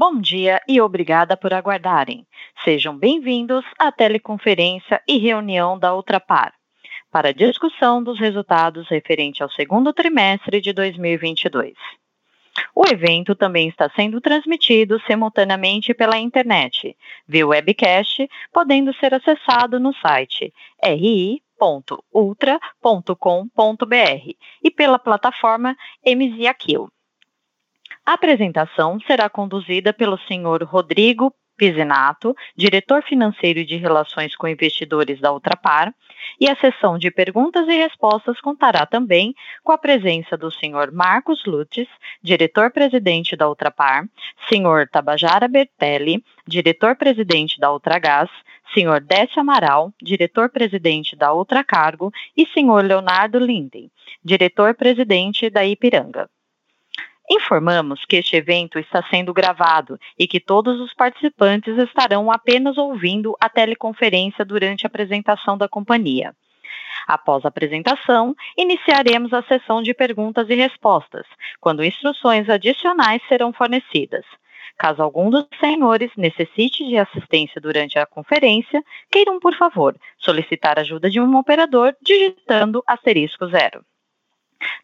Bom dia e obrigada por aguardarem. Sejam bem-vindos à teleconferência e reunião da Ultrapar para discussão dos resultados referente ao segundo trimestre de 2022. O evento também está sendo transmitido simultaneamente pela internet, via webcast, podendo ser acessado no site ri.ultra.com.br e pela plataforma MZAquil. A apresentação será conduzida pelo senhor Rodrigo Pizinato, diretor financeiro de relações com investidores da Ultrapar, e a sessão de perguntas e respostas contará também com a presença do senhor Marcos Lutz, diretor-presidente da Ultrapar, senhor Tabajara Bertelli, diretor-presidente da Ultragás, senhor Décio Amaral, diretor-presidente da Ultracargo, e senhor Leonardo Linden, diretor-presidente da Ipiranga. Informamos que este evento está sendo gravado e que todos os participantes estarão apenas ouvindo a teleconferência durante a apresentação da companhia. Após a apresentação, iniciaremos a sessão de perguntas e respostas, quando instruções adicionais serão fornecidas. Caso algum dos senhores necessite de assistência durante a conferência, queiram, por favor, solicitar ajuda de um operador digitando asterisco zero.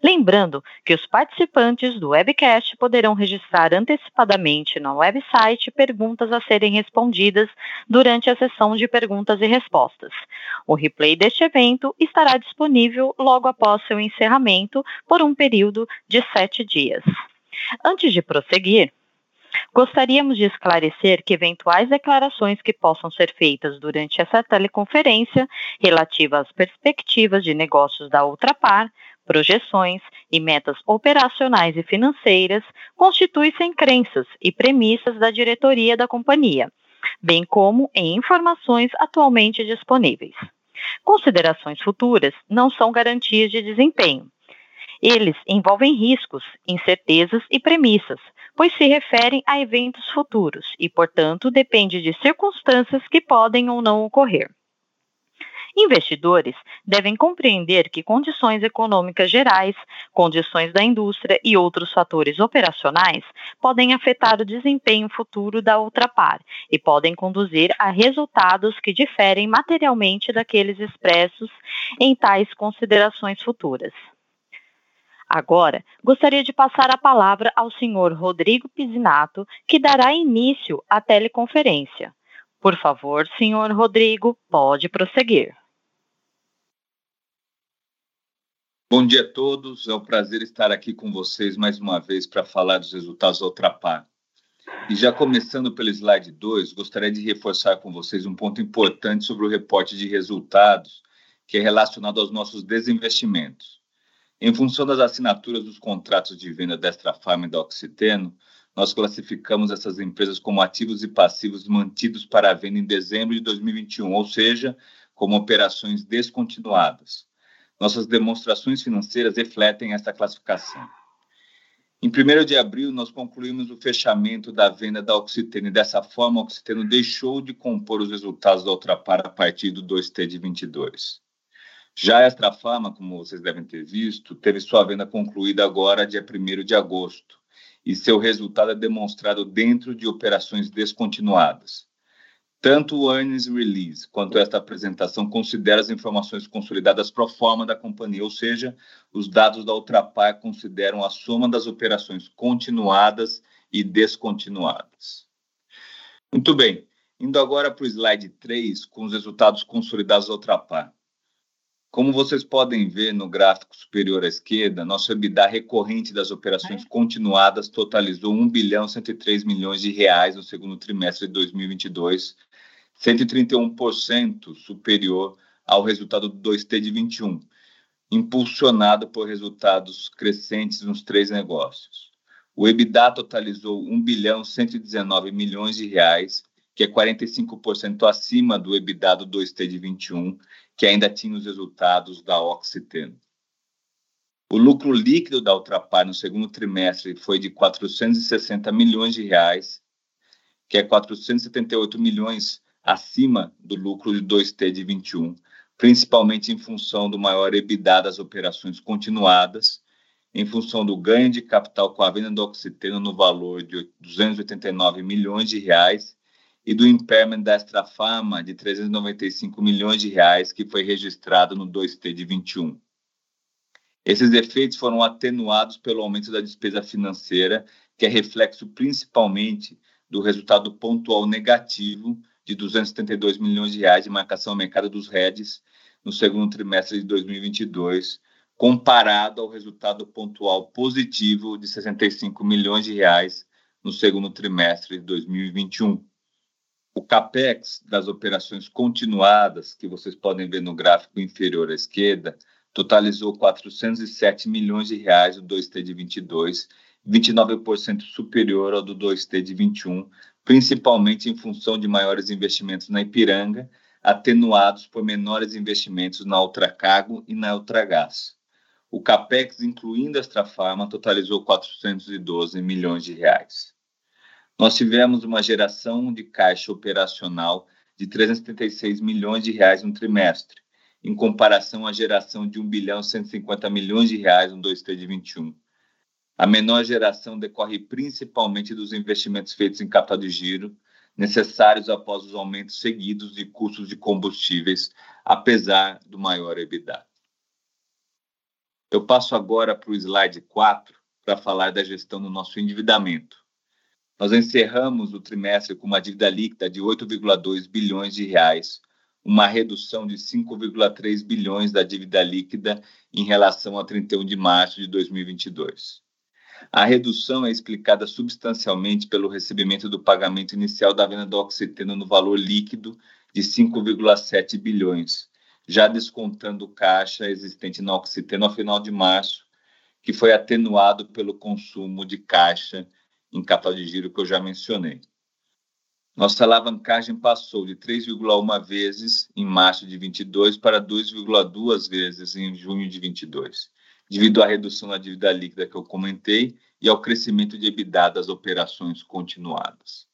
Lembrando que os participantes do webcast poderão registrar antecipadamente no website perguntas a serem respondidas durante a sessão de perguntas e respostas. O replay deste evento estará disponível logo após seu encerramento por um período de sete dias. Antes de prosseguir, Gostaríamos de esclarecer que eventuais declarações que possam ser feitas durante essa teleconferência relativas às perspectivas de negócios da Ultrapar projeções e metas operacionais e financeiras constituem-se em crenças e premissas da diretoria da companhia, bem como em informações atualmente disponíveis. Considerações futuras não são garantias de desempenho. Eles envolvem riscos, incertezas e premissas, pois se referem a eventos futuros e, portanto, depende de circunstâncias que podem ou não ocorrer. Investidores devem compreender que condições econômicas gerais, condições da indústria e outros fatores operacionais podem afetar o desempenho futuro da Ultrapar e podem conduzir a resultados que diferem materialmente daqueles expressos em tais considerações futuras. Agora, gostaria de passar a palavra ao senhor Rodrigo Pizinato, que dará início à teleconferência. Por favor, senhor Rodrigo, pode prosseguir. Bom dia a todos, é um prazer estar aqui com vocês mais uma vez para falar dos resultados da Ultrapar. E já começando pelo slide 2, gostaria de reforçar com vocês um ponto importante sobre o reporte de resultados, que é relacionado aos nossos desinvestimentos. Em função das assinaturas dos contratos de venda da Extra Farm e da Oxiteno, nós classificamos essas empresas como ativos e passivos mantidos para a venda em dezembro de 2021, ou seja, como operações descontinuadas. Nossas demonstrações financeiras refletem esta classificação. Em 1 de abril, nós concluímos o fechamento da venda da Oxiteno dessa forma, a Oxiteno deixou de compor os resultados da Ultrapar a partir do 2T de 22. Já a Extra Farma, como vocês devem ter visto, teve sua venda concluída agora, dia 1 de agosto, e seu resultado é demonstrado dentro de operações descontinuadas. Tanto o earnings release quanto esta apresentação considera as informações consolidadas pro forma da companhia, ou seja, os dados da Ultrapar consideram a soma das operações continuadas e descontinuadas. Muito bem, indo agora para o slide 3, com os resultados consolidados da Ultrapar. Como vocês podem ver no gráfico superior à esquerda, nosso EBITDA recorrente das operações continuadas totalizou 1 bilhão 103 milhões de reais no segundo trimestre de 2022, 131% superior ao resultado do 2T de 21, impulsionado por resultados crescentes nos três negócios. O EBITDA totalizou 1 bilhão 119 milhões de reais, que é 45% acima do EBITDA do 2T de 21, que ainda tinha os resultados da Oxiteno. O lucro líquido da Ultrapar no segundo trimestre foi de 460 milhões de reais, que é 478 milhões acima do lucro de 2T de 21, principalmente em função do maior EBITDA das operações continuadas em função do ganho de capital com a venda do Oxiteno no valor de 289 milhões de reais e do impairment da Extrafarma de 395 milhões de reais que foi registrado no 2T de 21. Esses efeitos foram atenuados pelo aumento da despesa financeira, que é reflexo principalmente do resultado pontual negativo de 272 milhões de reais de marcação ao mercado dos REDs no segundo trimestre de 2022, comparado ao resultado pontual positivo de 65 milhões de reais no segundo trimestre de 2021. O capex das operações continuadas, que vocês podem ver no gráfico inferior à esquerda, totalizou 407 milhões de reais no 2T de 22, 29% superior ao do 2T de 21, principalmente em função de maiores investimentos na Ipiranga, atenuados por menores investimentos na Ultracargo e na Ultragás. O capex, incluindo a Extrafarma, totalizou 412 milhões de reais. Nós tivemos uma geração de caixa operacional de 376 milhões de reais no trimestre, em comparação à geração de 1 bilhão 150 milhões de reais no 2T de 21. A menor geração decorre principalmente dos investimentos feitos em capital de giro, necessários após os aumentos seguidos de custos de combustíveis, apesar do maior EBITDA. Eu passo agora para o slide 4 para falar da gestão do nosso endividamento. Nós encerramos o trimestre com uma dívida líquida de 8,2 bilhões de reais, uma redução de 5,3 bilhões da dívida líquida em relação a 31 de março de 2022. A redução é explicada substancialmente pelo recebimento do pagamento inicial da venda do Oxiteno no valor líquido de 5,7 bilhões, já descontando o caixa existente na Oxiteno ao final de março, que foi atenuado pelo consumo de caixa em capital de giro que eu já mencionei. Nossa alavancagem passou de 3,1 vezes em março de 22 para 2,2 vezes em junho de 22, devido à redução da dívida líquida que eu comentei e ao crescimento de EBITDA das operações continuadas.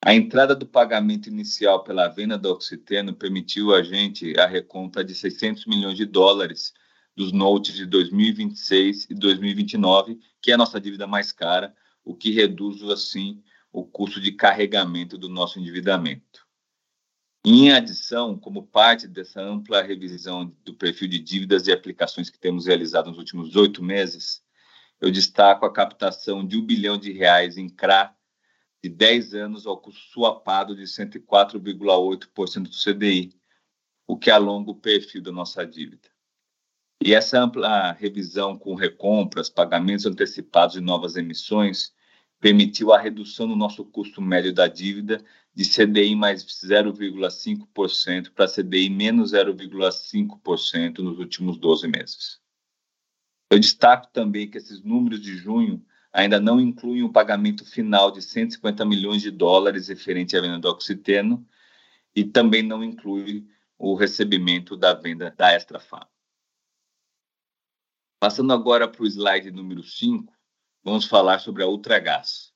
A entrada do pagamento inicial pela venda da Oxiteno permitiu a gente a reconta de 600 milhões de dólares dos notes de 2026 e 2029, que é a nossa dívida mais cara, o que reduz, assim, o custo de carregamento do nosso endividamento. Em adição, como parte dessa ampla revisão do perfil de dívidas e aplicações que temos realizado nos últimos oito meses, eu destaco a captação de um bilhão de reais em CRA de 10 anos ao custo suapado de 104,8% do CDI, o que alonga o perfil da nossa dívida. E essa ampla revisão com recompras, pagamentos antecipados e novas emissões permitiu a redução no nosso custo médio da dívida de CDI mais 0,5% para CDI menos 0,5% nos últimos 12 meses. Eu destaco também que esses números de junho ainda não incluem o pagamento final de 150 milhões de dólares referente à venda do Oxiteno e também não inclui o recebimento da venda da Extrafarm. Passando agora para o slide número 5, vamos falar sobre a Ultragás.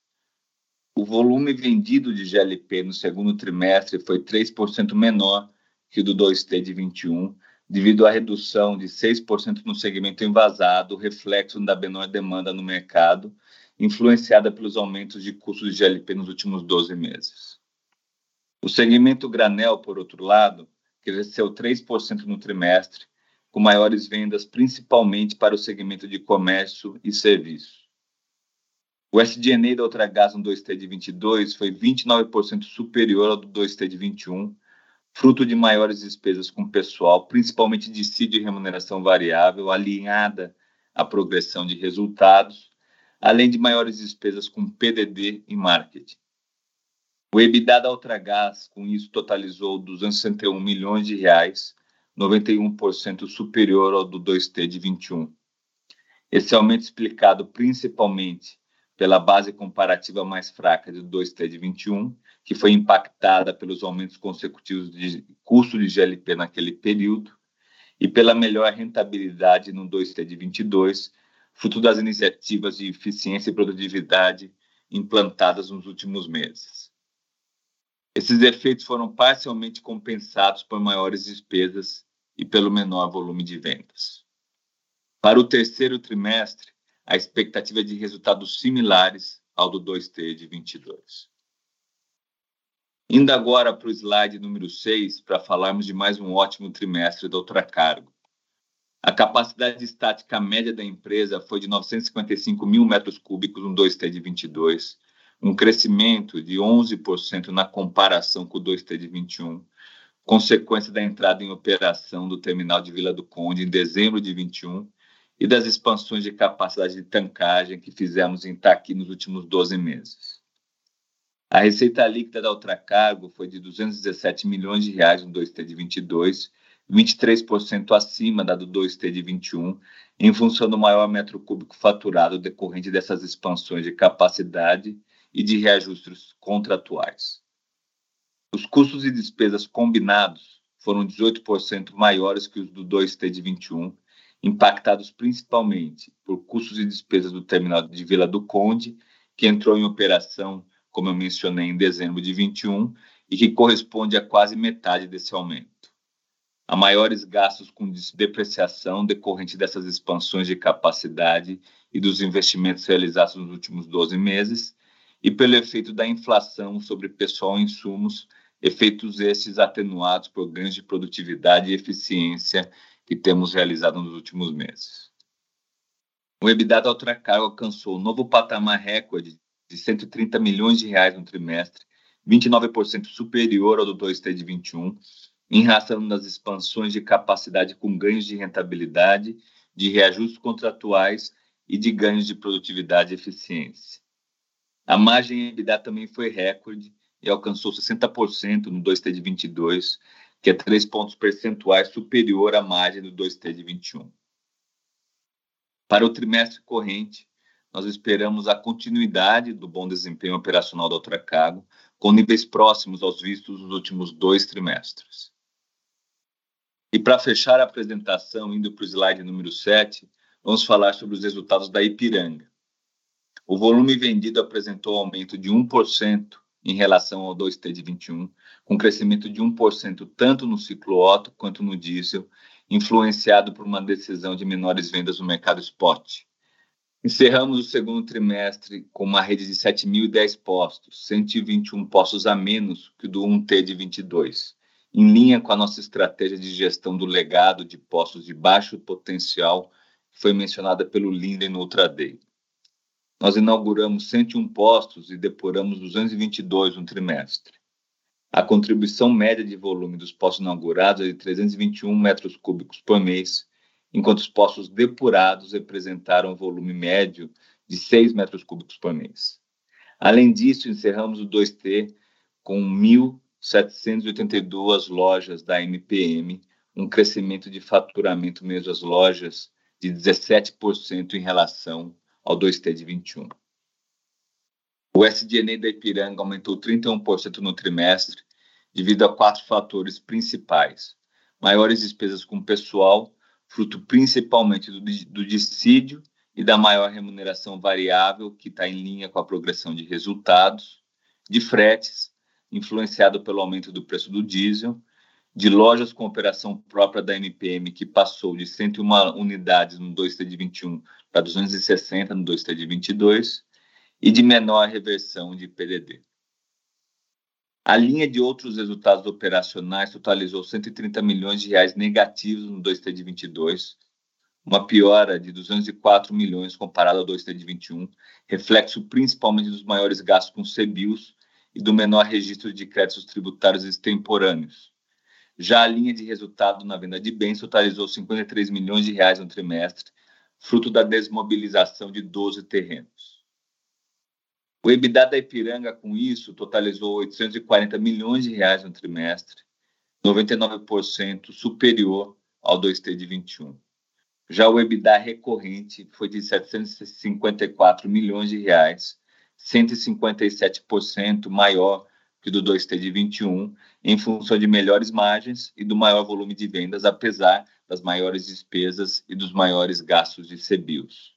O volume vendido de GLP no segundo trimestre foi 3% menor que o do 2T de 21, devido à redução de 6% no segmento envasado, reflexo da menor demanda no mercado, influenciada pelos aumentos de custos de GLP nos últimos 12 meses. O segmento granel, por outro lado, cresceu 3% no trimestre, com maiores vendas principalmente para o segmento de comércio e serviços. O SG&A da Ultragás no 2T de 22 foi 29% superior ao do 2T de 21, fruto de maiores despesas com pessoal, principalmente de CID e remuneração variável, alinhada à progressão de resultados, além de maiores despesas com PDD e marketing. O EBITDA da Ultragás, com isso, totalizou 261 milhões de reais, 91% superior ao do 2T de 21. Esse aumento explicado principalmente pela base comparativa mais fraca do 2T de 21 que foi impactada pelos aumentos consecutivos de custo de GLP naquele período, e pela melhor rentabilidade no 2T de 22, fruto das iniciativas de eficiência e produtividade implantadas nos últimos meses. Esses efeitos foram parcialmente compensados por maiores despesas e pelo menor volume de vendas. Para o terceiro trimestre, a expectativa é de resultados similares ao do 2T de 22. Indo agora para o slide número 6, para falarmos de mais um ótimo trimestre do Ultracargo. A capacidade estática média da empresa foi de 955 mil metros cúbicos no 2T de 22, um crescimento de 11% na comparação com o 2T de 21, consequência da entrada em operação do terminal de Vila do Conde em dezembro de 21 e das expansões de capacidade de tancagem que fizemos em Itaqui nos últimos 12 meses. A receita líquida da Ultracargo foi de 217 milhões de reais no 2T de 22, 23% acima da do 2T de 21, em função do maior metro cúbico faturado decorrente dessas expansões de capacidade e de reajustes contratuais. Os custos e despesas combinados foram 18% maiores que os do 2T de 21, impactados principalmente por custos e despesas do terminal de Vila do Conde, que entrou em operação como eu mencionei, em dezembro de 21, e que corresponde a quase metade desse aumento. Há maiores gastos com depreciação decorrente dessas expansões de capacidade e dos investimentos realizados nos últimos 12 meses, e pelo efeito da inflação sobre pessoal e insumos, efeitos esses atenuados por ganhos de produtividade e eficiência que temos realizado nos últimos meses. O EBITDA da Ultracargo alcançou um novo patamar recorde de 130 milhões de reais no trimestre, 29% superior ao do 2T de 21, em razão das expansões de capacidade com ganhos de rentabilidade, de reajustes contratuais e de ganhos de produtividade e eficiência. A margem EBITDA também foi recorde e alcançou 60% no 2T de 22, que é 3 pontos percentuais superior à margem do 2T de 21. Para o trimestre corrente, nós esperamos a continuidade do bom desempenho operacional da Ultracargo, com níveis próximos aos vistos nos últimos dois trimestres. E para fechar a apresentação, indo para o slide número 7, vamos falar sobre os resultados da Ipiranga. O volume vendido apresentou aumento de 1% em relação ao 2T de 21, com crescimento de 1% tanto no ciclo Otto quanto no diesel, influenciado por uma decisão de menores vendas no mercado spot. Encerramos o segundo trimestre com uma rede de 7.010 postos, 121 postos a menos que o do 1T de 22, em linha com a nossa estratégia de gestão do legado de postos de baixo potencial, que foi mencionada pelo Linden no Ultraday. Nós inauguramos 101 postos e depuramos 222 no trimestre. A contribuição média de volume dos postos inaugurados é de 321 metros cúbicos por mês, enquanto os poços depurados representaram um volume médio de 6 metros cúbicos por mês. Além disso, encerramos o 2T com 1.782 lojas da MPM, um crescimento de faturamento mesmo das lojas de 17% em relação ao 2T de 21. O SDNA da Ipiranga aumentou 31% no trimestre, devido a quatro fatores principais: maiores despesas com pessoal, fruto principalmente do, do dissídio e da maior remuneração variável, que está em linha com a progressão de resultados, de fretes, influenciado pelo aumento do preço do diesel, de lojas com operação própria da MPM, que passou de 101 unidades no 2T de 21 para 260 no 2T de 22, e de menor reversão de PDD. A linha de outros resultados operacionais totalizou 130 milhões de reais negativos no 2T de 22, uma piora de 204 milhões comparado ao 2T de 21, reflexo principalmente dos maiores gastos com CBIOS e do menor registro de créditos tributários extemporâneos. Já a linha de resultado na venda de bens totalizou 53 milhões de reais no trimestre, fruto da desmobilização de 12 terrenos. O EBITDA da Ipiranga, com isso, totalizou 840 milhões de reais no trimestre, 99% superior ao 2T de 21. Já o EBITDA recorrente foi de 754 milhões de reais, 157% maior que do 2T de 21, em função de melhores margens e do maior volume de vendas, apesar das maiores despesas e dos maiores gastos de CBIOS.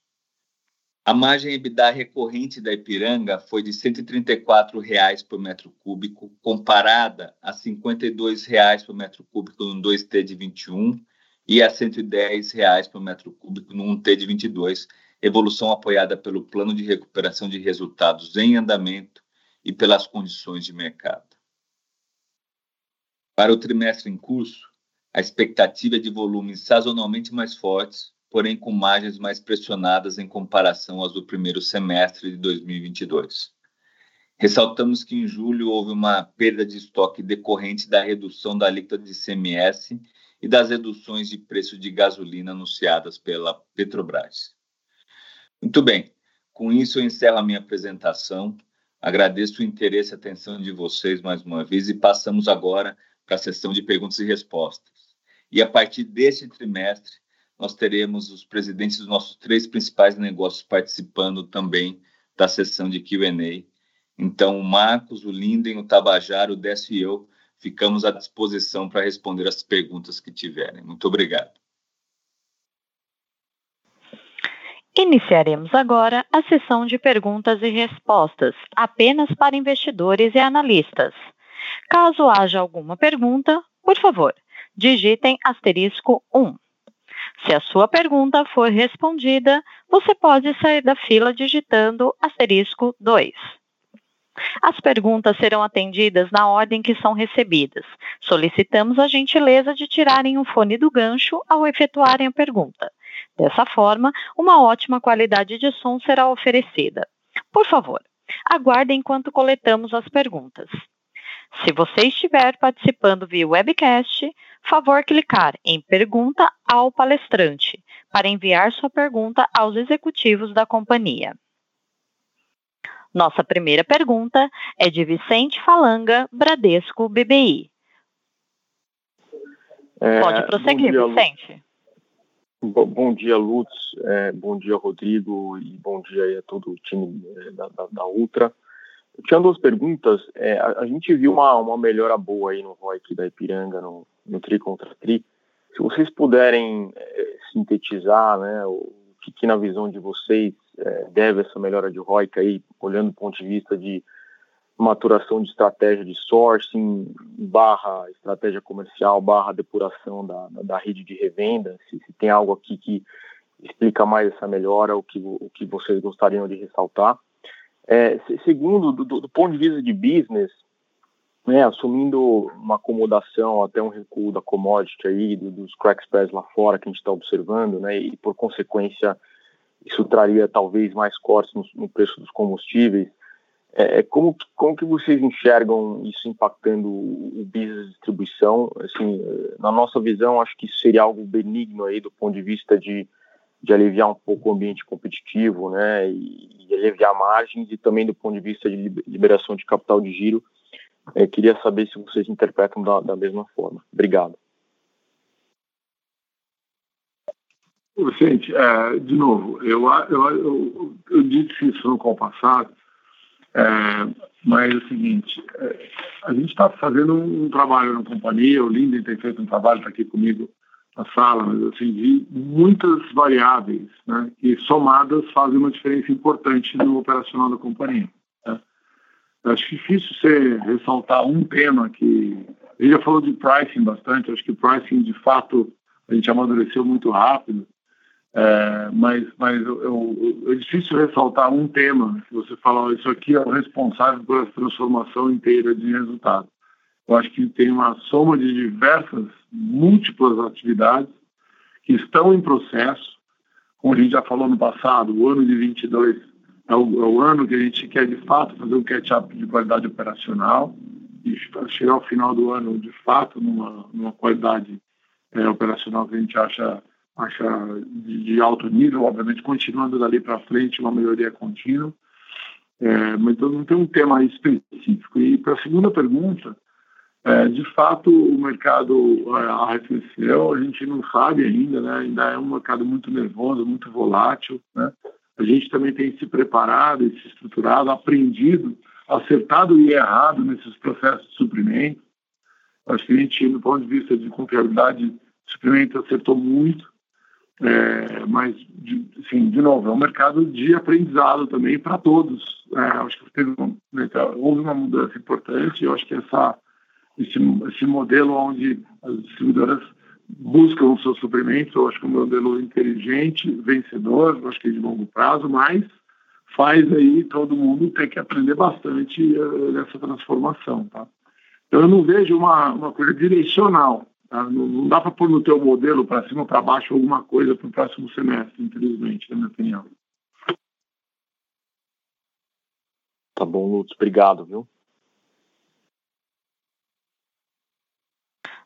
A margem EBITDA recorrente da Ipiranga foi de 134 reais por metro cúbico, comparada a 52 reais por metro cúbico no 2T de 21 e a R$ 110,00 por metro cúbico no 1T de 22, evolução apoiada pelo Plano de Recuperação de Resultados em andamento e pelas condições de mercado. Para o trimestre em curso, a expectativa é de volumes sazonalmente mais fortes, porém com margens mais pressionadas em comparação às do primeiro semestre de 2022. Ressaltamos que em julho houve uma perda de estoque decorrente da redução da alíquota de CMS e das reduções de preço de gasolina anunciadas pela Petrobras. Muito bem, com isso eu encerro a minha apresentação. Agradeço o interesse e atenção de vocês mais uma vez e passamos agora para a sessão de perguntas e respostas. E a partir deste trimestre, nós teremos os presidentes dos nossos três principais negócios participando também da sessão de Q&A. Então, o Marcos, o Linden, o Tabajara, o Décio e eu ficamos à disposição para responder as perguntas que tiverem. Muito obrigado. Iniciaremos agora a sessão de perguntas e respostas, apenas para investidores e analistas. Caso haja alguma pergunta, por favor, digitem asterisco 1. Se a sua pergunta for respondida, você pode sair da fila digitando asterisco 2. As perguntas serão atendidas na ordem que são recebidas. Solicitamos a gentileza de tirarem o fone do gancho ao efetuarem a pergunta. Dessa forma, uma ótima qualidade de som será oferecida. Por favor, aguardem enquanto coletamos as perguntas. Se você estiver participando via webcast, favor clicar em Pergunta ao palestrante para enviar sua pergunta aos executivos da companhia. Nossa primeira pergunta é de Vicente Falanga, Bradesco BBI. É, Pode prosseguir, Vicente. Bom dia, Lutz. É, bom dia, Rodrigo. E bom dia a todo o time é, da, da, da Ultra. Eu tinha duas perguntas. É, a, a, gente viu uma, uma melhora boa aí no ROIC da Ipiranga, no, no TRI contra TRI. Se vocês puderem é, sintetizar né, o que, que, na visão de vocês, é, deve essa melhora de ROIC aí, olhando do ponto de vista de maturação de estratégia de sourcing, barra estratégia comercial, barra depuração da, da rede de revenda, se, se tem algo aqui que explica mais essa melhora, o que, o que vocês gostariam de ressaltar. É, segundo, do, do, ponto de vista de business, né, assumindo uma acomodação até um recuo da commodity aí, do, dos crack spreads lá fora que a gente está observando, né, e por consequência isso traria talvez mais cortes no, no preço dos combustíveis. É, é como, como que vocês enxergam isso impactando o business de distribuição? Assim, na nossa visão, acho que isso seria algo benigno aí do ponto de vista de de aliviar um pouco o ambiente competitivo, né, e, e aliviar margens e também do ponto de vista de liberação de capital de giro. É, queria saber se vocês interpretam da, da mesma forma. Obrigado. Vicente, é, de novo, eu, eu, eu, eu, disse isso no compassado, é, mas é o seguinte, é, a gente está fazendo um, trabalho na companhia, o Linden tem feito um trabalho, está aqui comigo na sala, mas assim, de muitas variáveis, né, somadas fazem uma diferença importante no operacional da companhia. Né. Acho difícil você ressaltar um tema que. Gente já falou de pricing bastante, acho que o pricing, de fato, a gente amadureceu muito rápido, é, mas, mas eu, eu, é difícil ressaltar um tema que você fala, isso aqui é o responsável por essa transformação inteira de resultado. Eu acho que tem uma soma de diversas, múltiplas atividades que estão em processo. Como a gente já falou no passado, o ano de 22 é o, é o ano que a gente quer, de fato, fazer um catch-up de qualidade operacional e chegar ao final do ano, de fato, numa, numa qualidade é, operacional que a gente acha, acha de, alto nível, obviamente, continuando dali para frente uma melhoria contínua. É, mas então não tem um tema específico. E para a segunda pergunta, é, de fato, o mercado é, arrefeceu, a gente não sabe ainda, né? ainda é um mercado muito nervoso, muito volátil. Né? A gente também tem se preparado e se estruturado, aprendido, acertado e errado nesses processos de suprimento. Acho que a gente, do ponto de vista de confiabilidade de suprimento, acertou muito. É, mas, de, assim, de novo, é um mercado de aprendizado também para todos. É, acho que teve, né, houve uma mudança importante. Eu acho que essa esse, esse modelo onde as distribuidoras buscam os seus suprimentos. Eu acho que é um modelo inteligente, vencedor, eu acho que é de longo prazo, mas faz aí todo mundo ter que aprender bastante uh, nessa transformação. Tá? Então, eu não vejo uma, uma coisa direcional. Tá? Não, não, dá para pôr no teu modelo para cima ou para baixo alguma coisa para o próximo semestre, infelizmente, na minha opinião. Tá bom, Lutz. Obrigado, viu?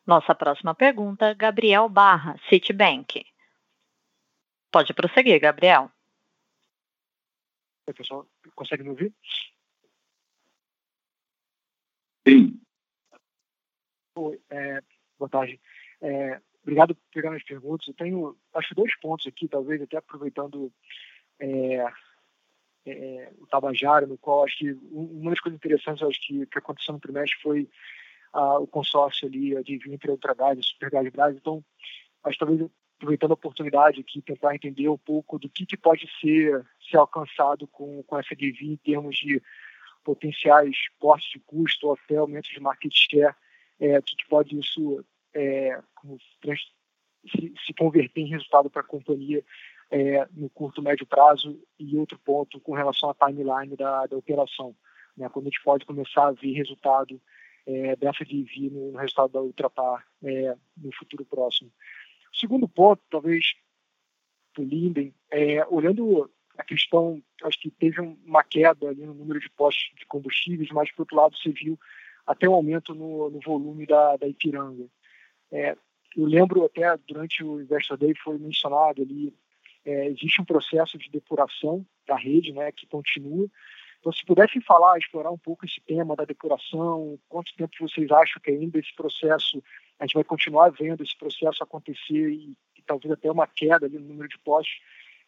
Nossa próxima pergunta, Gabriel Barra, Citibank. Pode prosseguir, Gabriel. Oi, pessoal, consegue me ouvir? Sim. Oi, é, tarde. É, obrigado por pegar as perguntas. Eu tenho, acho, dois pontos aqui, talvez até aproveitando é, é, o Tabajara, no qual acho que uma das coisas interessantes acho que, que aconteceu no trimestre foi o consórcio ali de entre a Ultragás Supergás Brás. Então, acho talvez aproveitando a oportunidade aqui, tentar entender um pouco do que, que pode ser, ser alcançado com, com essa DV em termos de potenciais cortes de custo ou até aumentos de market share, é, que, que pode isso é, se, se, converter em resultado para a companhia é, no curto, médio prazo e outro ponto com relação à timeline da, da operação, né, quando a gente pode começar a ver resultado é, dessa DV no, no resultado da Ultrapar é, no futuro próximo. O segundo ponto, talvez, do Linden, é, olhando a questão, acho que teve uma queda ali no número de postos de combustíveis, mas, por outro lado, você viu até um aumento no, no volume da, da Ipiranga. É, eu lembro até durante o Investor Day foi mencionado ali, é, existe um processo de depuração da rede, né, que continua, então, se pudessem falar, explorar um pouco esse tema da depuração, quanto tempo vocês acham que ainda esse processo, a gente vai continuar vendo esse processo acontecer e, e talvez até uma queda ali no número de postos,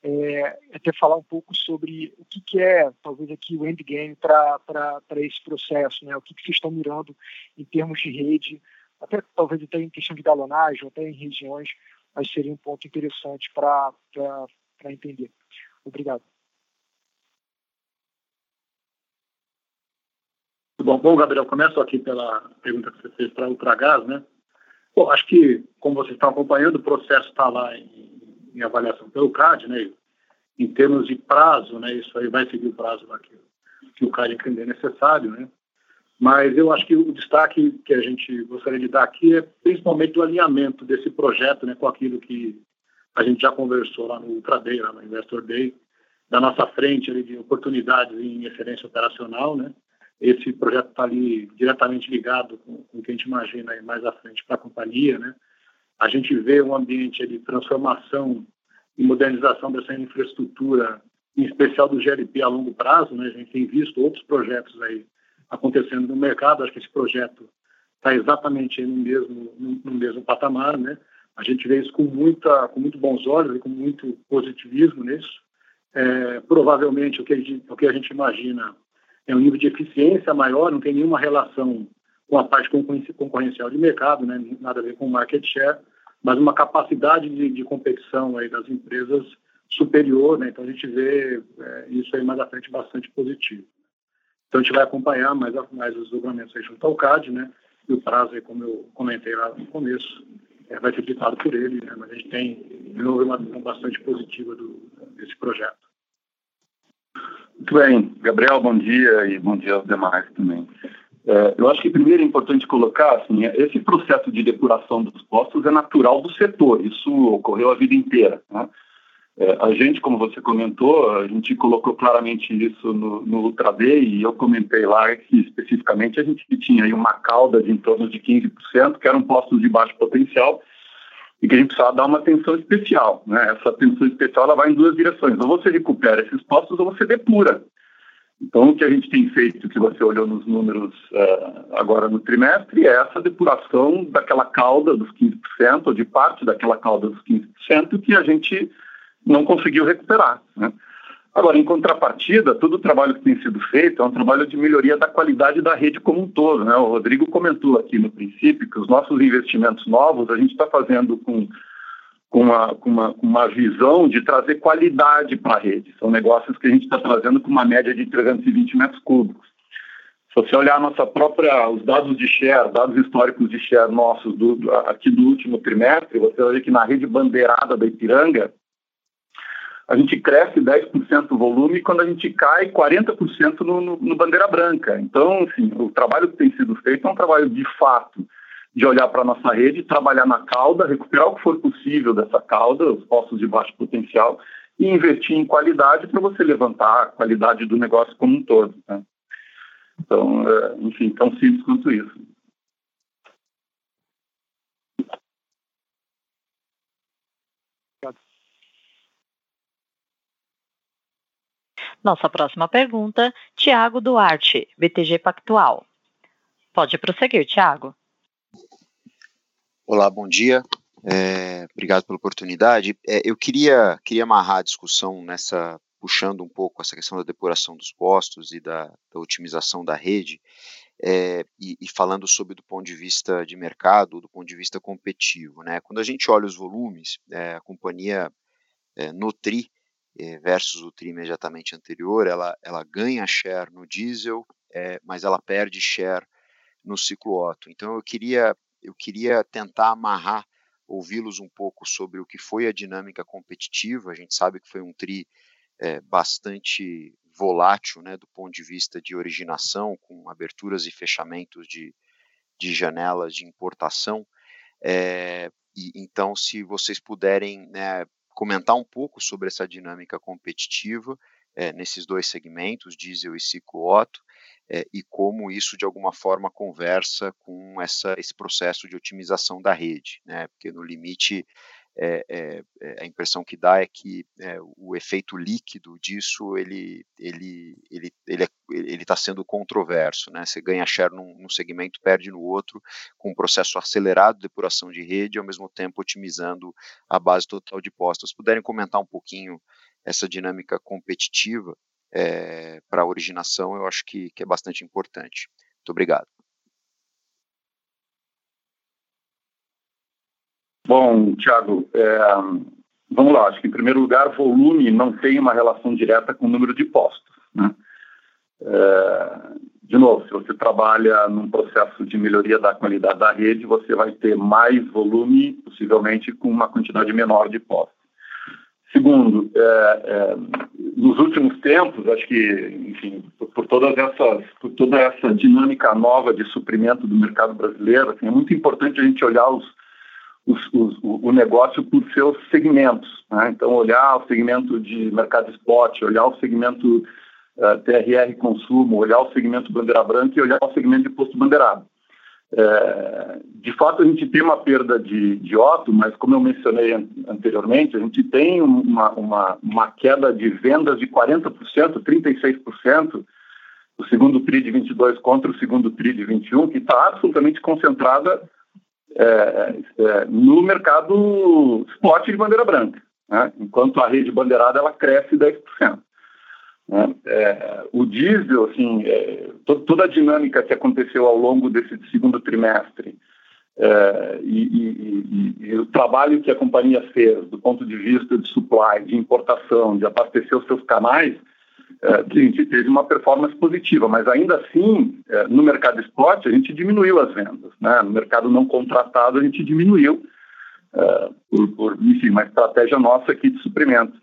é, até falar um pouco sobre o que, que é, talvez aqui, o endgame para esse processo, né? o que, que vocês estão mirando em termos de rede, até talvez até em questão de galonagem, até em regiões, mas seria um ponto interessante para entender. Obrigado. Bom, bom, Gabriel, começo aqui pela pergunta que você fez para a Ultragás, né? Bom, acho que, como vocês estão acompanhando, o processo está lá em, em, avaliação pelo CAD, né? Em termos de prazo, né? Isso aí vai seguir o prazo lá que, que o CAD entender necessário, né? Mas eu acho que o destaque que a gente gostaria de dar aqui é principalmente o alinhamento desse projeto, né? Com aquilo que a gente já conversou lá no Ultra Day, lá no Investor Day, da nossa frente ali, de oportunidades em excelência operacional, né? Esse projeto está ali diretamente ligado com, com, o que a gente imagina mais à frente para a companhia, né? A gente vê um ambiente de transformação e modernização dessa infraestrutura, em especial do GLP a longo prazo, né? A gente tem visto outros projetos aí acontecendo no mercado. Acho que esse projeto está exatamente no mesmo no, no, mesmo patamar, né? A gente vê isso com muita com muito bons olhos e com muito positivismo nisso. É, provavelmente o que, a gente, o que a gente imagina é um nível de eficiência maior, não tem nenhuma relação com a parte concorrencial de mercado, né? nada a ver com market share, mas uma capacidade de, de competição aí das empresas superior, né? então a gente vê é, isso aí mais à frente bastante positivo. Então a gente vai acompanhar mais, mais os desdobramentos aí junto ao CAD, né? e o prazo, aí, como eu comentei lá no começo, é, vai ser ditado por ele, né? mas a gente tem, de novo, uma visão bastante positiva do, desse projeto. Muito bem. Gabriel, bom dia e bom dia aos demais também. É, eu acho que primeiro é importante colocar, assim, esse processo de depuração dos postos é natural do setor, isso ocorreu a vida inteira. Né? É, a gente, como você comentou, a gente colocou claramente isso no, no Ultra Day e eu comentei lá que especificamente a gente tinha aí uma cauda de em torno de 15%, que eram postos de baixo potencial, e que a gente precisava dar uma atenção especial. Né? Essa atenção especial ela vai em duas direções. Ou você recupera esses postos ou você depura. Então, o que a gente tem feito, que você olhou nos números uh, agora no trimestre, é essa depuração daquela cauda dos 15%, ou de parte daquela cauda dos 15%, que a gente não conseguiu recuperar. Né? Agora, em contrapartida, todo o trabalho que tem sido feito é um trabalho de melhoria da qualidade da rede como um todo. Né? O Rodrigo comentou aqui no princípio que os nossos investimentos novos a gente está fazendo com, com, uma, com, uma, uma visão de trazer qualidade para a rede. São negócios que a gente está trazendo com uma média de 320 metros cúbicos. Se você olhar nossa própria, os dados de share, dados históricos de share nossos do, aqui do último trimestre, você vai ver que na rede bandeirada da Ipiranga, a gente cresce 10% o volume quando a gente cai 40% no, no, no, bandeira branca. Então, assim, o trabalho que tem sido feito é um trabalho de fato de olhar para a nossa rede, trabalhar na cauda, recuperar o que for possível dessa cauda, os postos de baixo potencial, e investir em qualidade para você levantar a qualidade do negócio como um todo. Né? Então, é, enfim, tão simples quanto isso. Nossa próxima pergunta, Tiago Duarte, BTG Pactual. Pode prosseguir, Tiago. Olá, bom dia. É, obrigado pela oportunidade. É, eu queria, queria amarrar a discussão nessa puxando um pouco essa questão da depuração dos postos e da, da otimização da rede, é, e, e, falando sobre do ponto de vista de mercado, do ponto de vista competitivo. Né? Quando a gente olha os volumes, é, a companhia é, no TRI é, versus o TRI imediatamente anterior, ela, ela ganha share no diesel, é, mas ela perde share no ciclo Otto. Então eu queria, eu queria tentar amarrar, ouvi-los um pouco sobre o que foi a dinâmica competitiva. A gente sabe que foi um TRI é, bastante volátil né, do ponto de vista de originação, com aberturas e fechamentos de, de janelas de importação. É, e, então, se vocês puderem né, comentar um pouco sobre essa dinâmica competitiva é, nesses dois segmentos, diesel e ciclo Otto, é, e como isso de alguma forma conversa com essa, esse processo de otimização da rede, né? Porque no limite é, é, é, a impressão que dá é que é, o efeito líquido disso ele ele ele ele ele está sendo controverso, né? Você ganha share num, num, segmento, perde no outro, com um processo acelerado de depuração de rede, ao mesmo tempo otimizando a base total de postos. Se puderem comentar um pouquinho essa dinâmica competitiva é, para a originação, eu acho que, que é bastante importante. Muito obrigado. Bom, Tiago, é, vamos lá. Acho que, em primeiro lugar, volume não tem uma relação direta com o número de postos. Né? É, de novo, se você trabalha num processo de melhoria da qualidade da rede, você vai ter mais volume, possivelmente com uma quantidade menor de postos. Segundo, é, é, nos últimos tempos, acho que, enfim, por, por, todas essas, por toda essa dinâmica nova de suprimento do mercado brasileiro, assim, é muito importante a gente olhar os, os, os, o negócio por seus segmentos. Né? Então, olhar o segmento de mercado spot, olhar o segmento uh, eh, TRR consumo, olhar o segmento bandeira branca e olhar o segmento de posto bandeirado. É, de fato, a gente tem uma perda de, de mas como eu mencionei an anteriormente, a gente tem uma, uma, uma queda de vendas de 40%, 36%, o segundo TRI de 22 contra o segundo TRI de 21, que está absolutamente concentrada é, é, no mercado spot de bandeira branca, né? enquanto a rede bandeirada ela cresce 10%. Né? É, o diesel, assim, é, to, toda a dinâmica que aconteceu ao longo desse segundo trimestre é, e, e, e, e, o trabalho que a companhia fez do ponto de vista de supply, de importação, de abastecer os seus canais, a gente teve uma performance positiva, mas ainda assim, é, no mercado spot, a gente diminuiu as vendas. Né? No mercado não contratado, a gente diminuiu, é, por, por, enfim, uma estratégia nossa aqui de suprimento.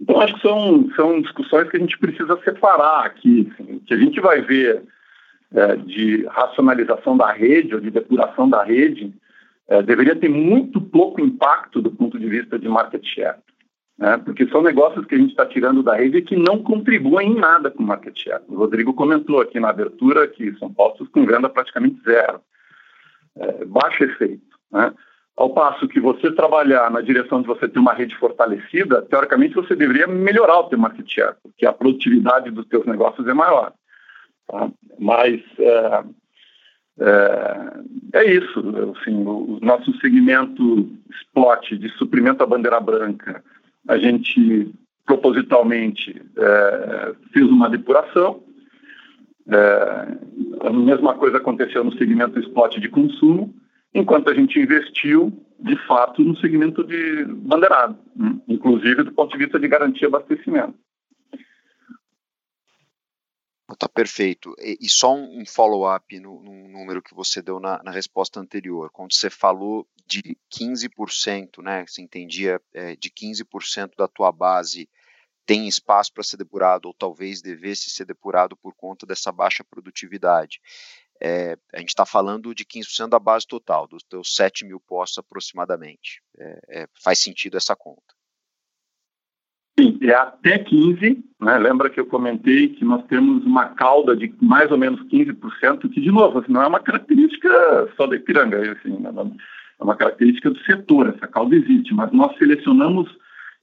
Então, acho que são, são discussões que a gente precisa separar aqui, assim, que a gente vai ver é, de racionalização da rede ou de depuração da rede, é, deveria ter muito pouco impacto do ponto de vista de market share né? porque são negócios que a gente está tirando da rede que não contribuem em nada com o market share. O Rodrigo comentou aqui na abertura que são postos com venda praticamente zero, é, baixo efeito. Né? Ao passo que você trabalhar na direção de você ter uma rede fortalecida, teoricamente você deveria melhorar o seu market share, porque a produtividade dos seus negócios é maior. Tá? Mas é, é, é, isso. Assim, o, o nosso segmento spot de suprimento à bandeira branca a gente propositalmente é, fez uma depuração. É, a mesma coisa aconteceu no segmento spot de consumo, enquanto a gente investiu, de fato, no segmento de bandeirado, né? inclusive do ponto de vista de garantia de abastecimento. Tá perfeito. E, e só um, um follow-up no, no, número que você deu na, na, resposta anterior, quando você falou de 15%, né? Você entendia é, de 15% da tua base tem espaço para ser depurado ou talvez devesse ser depurado por conta dessa baixa produtividade. É, a gente está falando de 15% da base total, dos teus 7 mil postos aproximadamente. É, é, faz sentido essa conta. Sim, é até 15, né? Lembra que eu comentei que nós temos uma cauda de mais ou menos 15%, que, de novo, assim, não é uma característica só da Ipiranga, assim, né? é uma característica do setor, essa cauda existe, mas nós selecionamos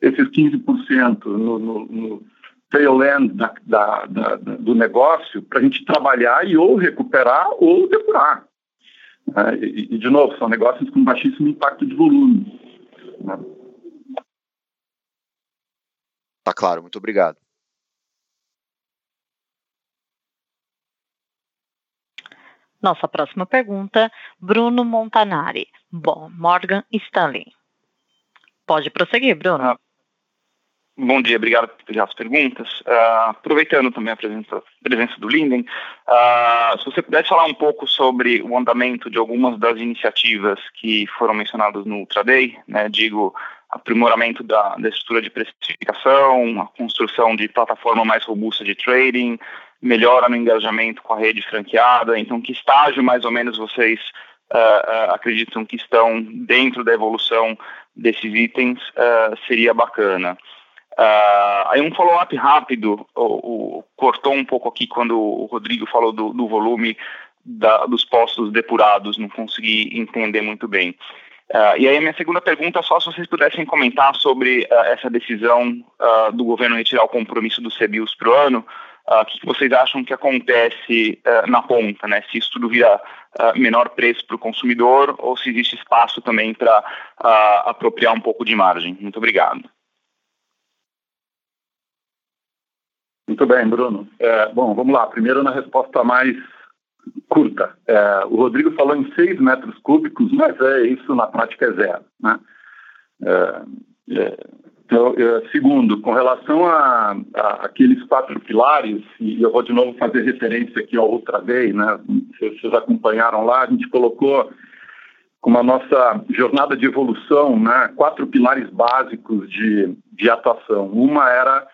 esses 15% no, no, no tail end da, da, da, do negócio para a gente trabalhar e ou recuperar ou depurar. Né? E, e, de novo, são negócios com baixíssimo impacto de volume. Né? Tá claro, muito obrigado. Nossa próxima pergunta, Bruno Montanari. Bom, Morgan Stanley. Pode prosseguir, Bruno. Ah, bom dia, obrigado pelas perguntas. Uh, aproveitando também a presença, presença do Linden, uh, se você pudesse falar um pouco sobre o andamento de algumas das iniciativas que foram mencionadas no Ultra Day, né, digo, aprimoramento da, da estrutura de precificação, a construção de plataforma mais robusta de trading, melhora no engajamento com a rede franqueada. Então, que estágio mais ou menos vocês uh, uh, acreditam que estão dentro da evolução desses itens uh, seria bacana. aí um follow-up rápido, o, o, cortou um pouco aqui quando o Rodrigo falou do, do volume da, dos postos depurados, não consegui entender muito bem. Uh, e aí a minha segunda pergunta, só se vocês pudessem comentar sobre uh, essa decisão uh, do governo retirar o compromisso dos CBIOS para o ano, o que vocês acham que acontece na ponta, né? Se isso tudo vira menor preço para o consumidor ou se existe espaço também para apropriar um pouco de margem. Muito obrigado. Muito bem, Bruno. É, bom, vamos lá. Primeiro na resposta mais curta. É, o Rodrigo falou em 6 metros cúbicos, mas é isso na prática é zero. Né? É, é, então, é, segundo, com relação a, a, aqueles quatro pilares, e eu vou de novo fazer referência aqui ao Ultra Day, né? vocês acompanharam lá, a gente colocou como a nossa jornada de evolução, né, quatro pilares básicos de, de atuação. Uma era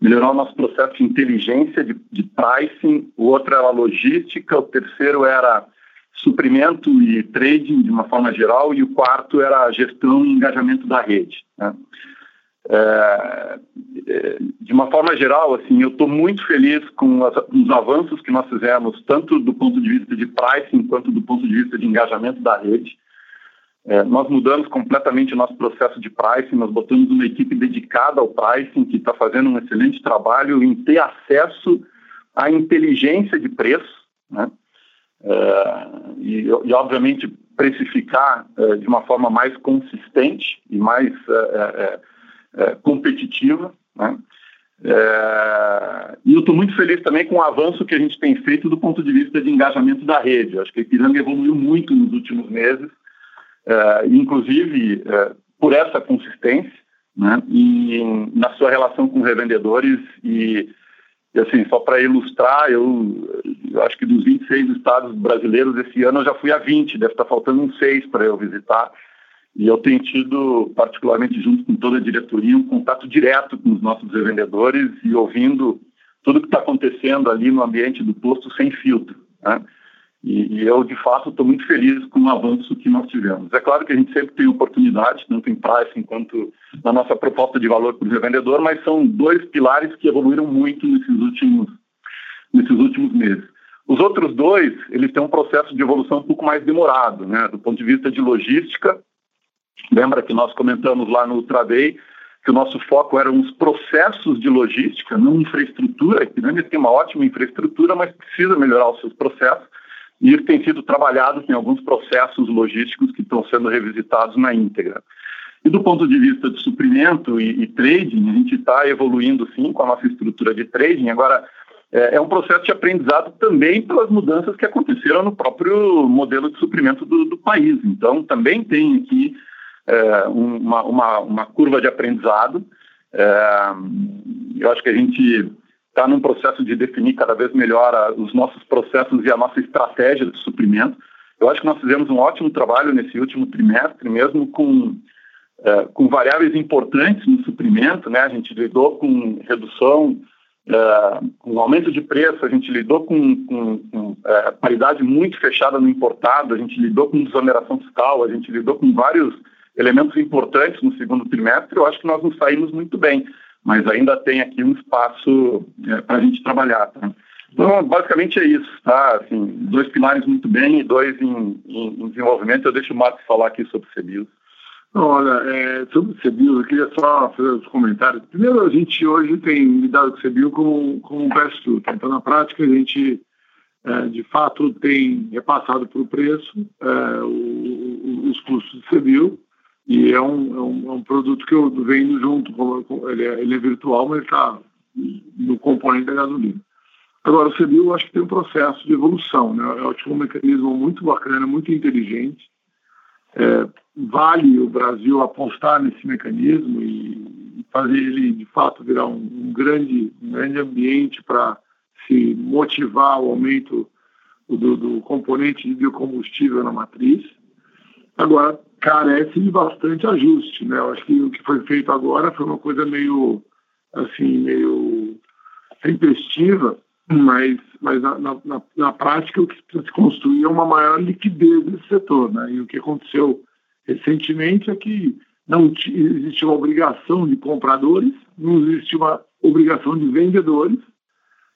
melhorar o nosso processo de inteligência de, de pricing, o outro era logística, o terceiro era suprimento e trading de uma forma geral, e o quarto era a gestão e engajamento da rede. Né? É, é de uma forma geral, assim, eu estou muito feliz com os avanços que nós fizemos, tanto do ponto de vista de pricing quanto do ponto de vista de engajamento da rede. É, nós mudamos completamente o nosso processo de pricing, nós botamos uma equipe dedicada ao pricing que está fazendo um excelente trabalho em ter acesso à inteligência de preço, né? É, e, e, obviamente, precificar é, de uma forma mais consistente e mais é, é, é, competitiva, né? e eu estou muito feliz também com o avanço que a gente tem feito do ponto de vista de engajamento da rede. Eu acho que a Ipiranga evoluiu muito nos últimos meses uh, inclusive uh, por essa consistência, né, e na sua relação com revendedores e, e assim, só para ilustrar, eu, eu, acho que dos 26 estados brasileiros esse ano eu já fui a 20, deve estar faltando uns 6 para eu visitar, e eu tenho tido, particularmente junto com toda a diretoria, um contato direto com os nossos revendedores e ouvindo tudo que está acontecendo ali no ambiente do posto sem filtro. Né? E, e eu, de fato, estou muito feliz com o avanço que nós tivemos. É claro que a gente sempre tem oportunidade, tanto em pricing quanto na nossa proposta de valor para o revendedor, mas são dois pilares que evoluíram muito nesses últimos, nesses últimos meses. Os outros dois, eles têm um processo de evolução um pouco mais demorado, né? Do ponto de vista de logística, lembra que nós comentamos lá no Ultraday que o nosso foco eram os processos de logística, não infraestrutura, que não tem uma ótima infraestrutura, mas precisa melhorar os seus processos. E isso tem sido trabalhado em alguns processos logísticos que estão sendo revisitados na íntegra. E do ponto de vista de suprimento e, e trading, a gente está evoluindo sim com a nossa estrutura de trading. Agora, é, é, um processo de aprendizado também pelas mudanças que aconteceram no próprio modelo de suprimento do, do país. Então, também tem aqui é, uma, uma, uma, curva de aprendizado. É, eu acho que a gente está num processo de definir cada vez melhor a, os nossos processos e a nossa estratégia de suprimento. Eu acho que nós fizemos um ótimo trabalho nesse último trimestre, mesmo com, é, com variáveis importantes no suprimento, né? A gente lidou com redução, é, com aumento de preço, a gente lidou com, com, com é, paridade muito fechada no importado, a gente lidou com desoneração fiscal, a gente lidou com vários elementos importantes no segundo trimestre. Eu acho que nós nos saímos muito bem mas ainda tem aqui um espaço é, para a gente trabalhar. Tá? Então, basicamente é isso, tá? Assim, dois pilares muito bem e dois em, em, em desenvolvimento. Eu deixo o Marcos falar aqui sobre o CBIOS. Olha, é, sobre o CBIOS, eu queria só fazer os comentários. Primeiro, a gente hoje tem lidado com o CBIOS como, como um pass-through. Tá? Então, na prática, a gente, é, de fato, tem repassado para preço é, o, os custos do CBIOS e é um, é um, é um produto que eu vendo junto, ele, é, ele é virtual, mas está no componente da gasolina. Agora, o CBIO eu acho que tem um processo de evolução, né? Eu é um mecanismo muito bacana, muito inteligente. É, vale o Brasil apostar nesse mecanismo e fazer ele, de fato, virar um, um grande, um grande ambiente para se motivar o aumento do, do componente de biocombustível na matriz. Agora, carece de bastante ajuste, né? Eu acho que o que foi feito agora foi uma coisa meio, assim, meio tempestiva, mas, mas na, na, na prática o que precisa se construir é uma maior liquidez desse setor, né? E o que aconteceu recentemente é que não existe uma obrigação de compradores, não existe uma obrigação de vendedores,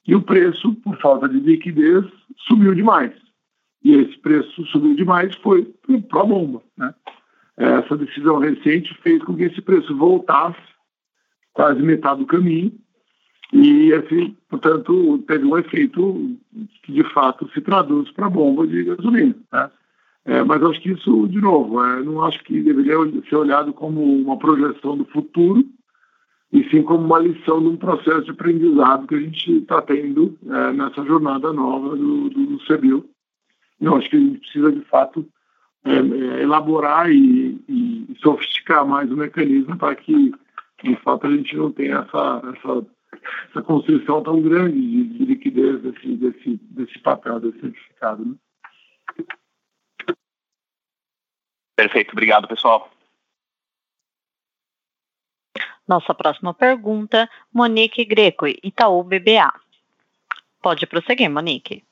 e o preço, por falta de liquidez, subiu demais. E esse preço subiu demais foi para a bomba, né? Essa decisão recente fez com que esse preço voltasse quase metade do caminho e, assim, portanto, teve um efeito que, de fato, se traduz para a bomba de gasolina. Né? É, mas acho que isso, de novo, é, não acho que deveria ser olhado como uma projeção do futuro, e sim como uma lição de um processo de aprendizado que a gente está tendo é, nessa jornada nova do, do CBIL. Eu acho que a gente precisa, de fato, é, é, elaborar e, e, sofisticar mais o mecanismo para que, de fato, a gente não tenha essa, essa, essa construção tão grande de, de liquidez desse, desse, desse papel, desse certificado. Né? Perfeito, obrigado, pessoal. Nossa próxima pergunta, Monique Greco, Itaú BBA. Pode prosseguir, Monique.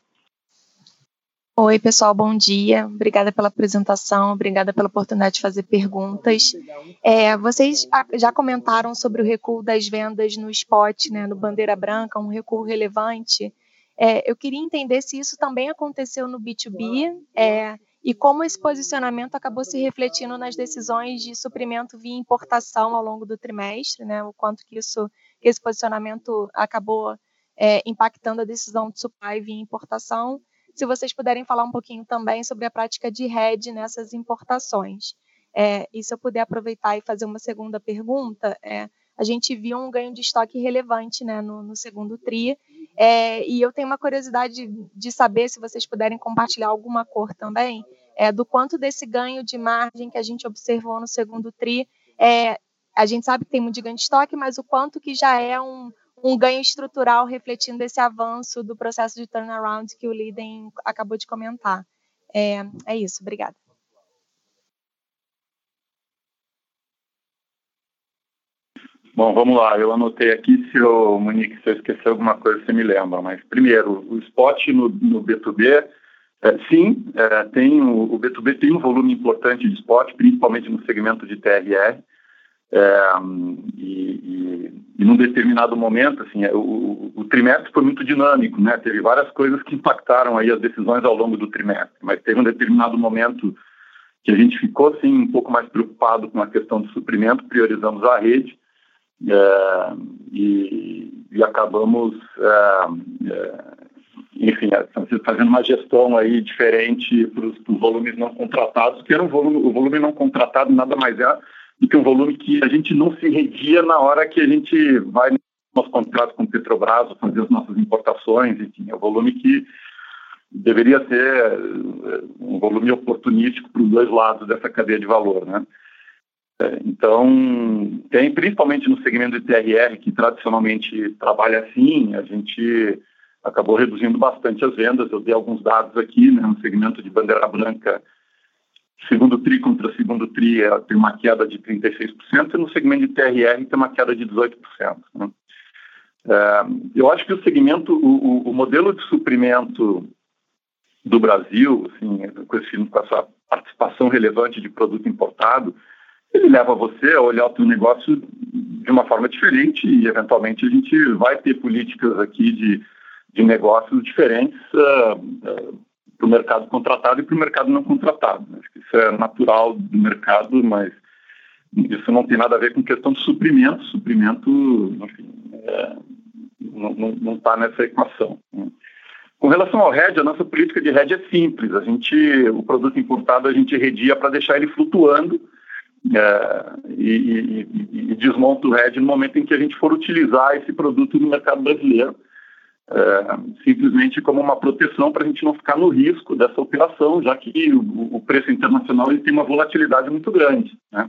Oi, pessoal, bom dia. Obrigada pela apresentação, obrigada pela oportunidade de fazer perguntas. É, vocês já comentaram sobre o recuo das vendas no spot, né, no Bandeira Branca, um recuo relevante. É, eu queria entender se isso também aconteceu no B2B é, e como esse posicionamento acabou se refletindo nas decisões de suprimento via importação ao longo do trimestre, né, o quanto que isso, que esse posicionamento acabou é, impactando a decisão de supply via importação se vocês puderem falar um pouquinho também sobre a prática de hedge nessas importações. É, e se eu puder aproveitar e fazer uma segunda pergunta, é, a gente viu um ganho de estoque relevante né, no, no segundo TRI, é, e eu tenho uma curiosidade de saber se vocês puderem compartilhar alguma cor também, é, do quanto desse ganho de margem que a gente observou no segundo TRI, é, a gente sabe que tem muito de ganho de estoque, mas o quanto que já é um, um ganho estrutural refletindo esse avanço do processo de turnaround que o Liden acabou de comentar. É, é isso, obrigada. Bom, vamos lá. Eu anotei aqui, se o Monique, se eu esquecer alguma coisa, você me lembra. Mas, primeiro, o spot no, no B2B, é, sim, é, tem o, o, B2B tem um volume importante de spot, principalmente no segmento de TRR. É, e, e, e, num determinado momento, assim, é, o, o, trimestre foi muito dinâmico, né? Teve várias coisas que impactaram aí as decisões ao longo do trimestre, mas teve um determinado momento que a gente ficou, assim, um pouco mais preocupado com a questão de suprimento, priorizamos a rede é, e, e, acabamos, é, é, enfim, fazendo uma gestão aí diferente para os volumes não contratados, que era um volume, o volume não contratado nada mais é do que um volume que a gente não se redia na hora que a gente vai no nosso contrato com o Petrobras, fazer as nossas importações, enfim, é um volume que deveria ser eh, um volume oportunístico para os dois lados dessa cadeia de valor, né? É, então, tem principalmente no segmento de TRR, que tradicionalmente trabalha assim, a gente acabou reduzindo bastante as vendas. Eu dei alguns dados aqui, né, no segmento de bandeira branca, segundo TRI contra segundo TRI é, tem uma queda de 36%, e no segmento de TRR tem uma queda de 18%. Né. É, eu acho que o segmento, o, o, modelo de suprimento do Brasil, assim, com, esse, com essa participação relevante de produto importado, ele leva você a olhar o negócio de uma forma diferente e, eventualmente, a gente vai ter políticas aqui de, de negócios diferentes uh, uh, para o mercado contratado e para o mercado não contratado. Acho que isso é natural do mercado, mas isso não tem nada a ver com questão de suprimento. Suprimento, enfim, é, não está nessa equação. Né? Com relação ao RED, a nossa política de RED é simples. A gente, o produto importado a gente redia para deixar ele flutuando é, e, e, e, desmonta o RED no momento em que a gente for utilizar esse produto no mercado brasileiro, é, simplesmente como uma proteção para a gente não ficar no risco dessa operação, já que o, o preço internacional ele tem uma volatilidade muito grande. Né?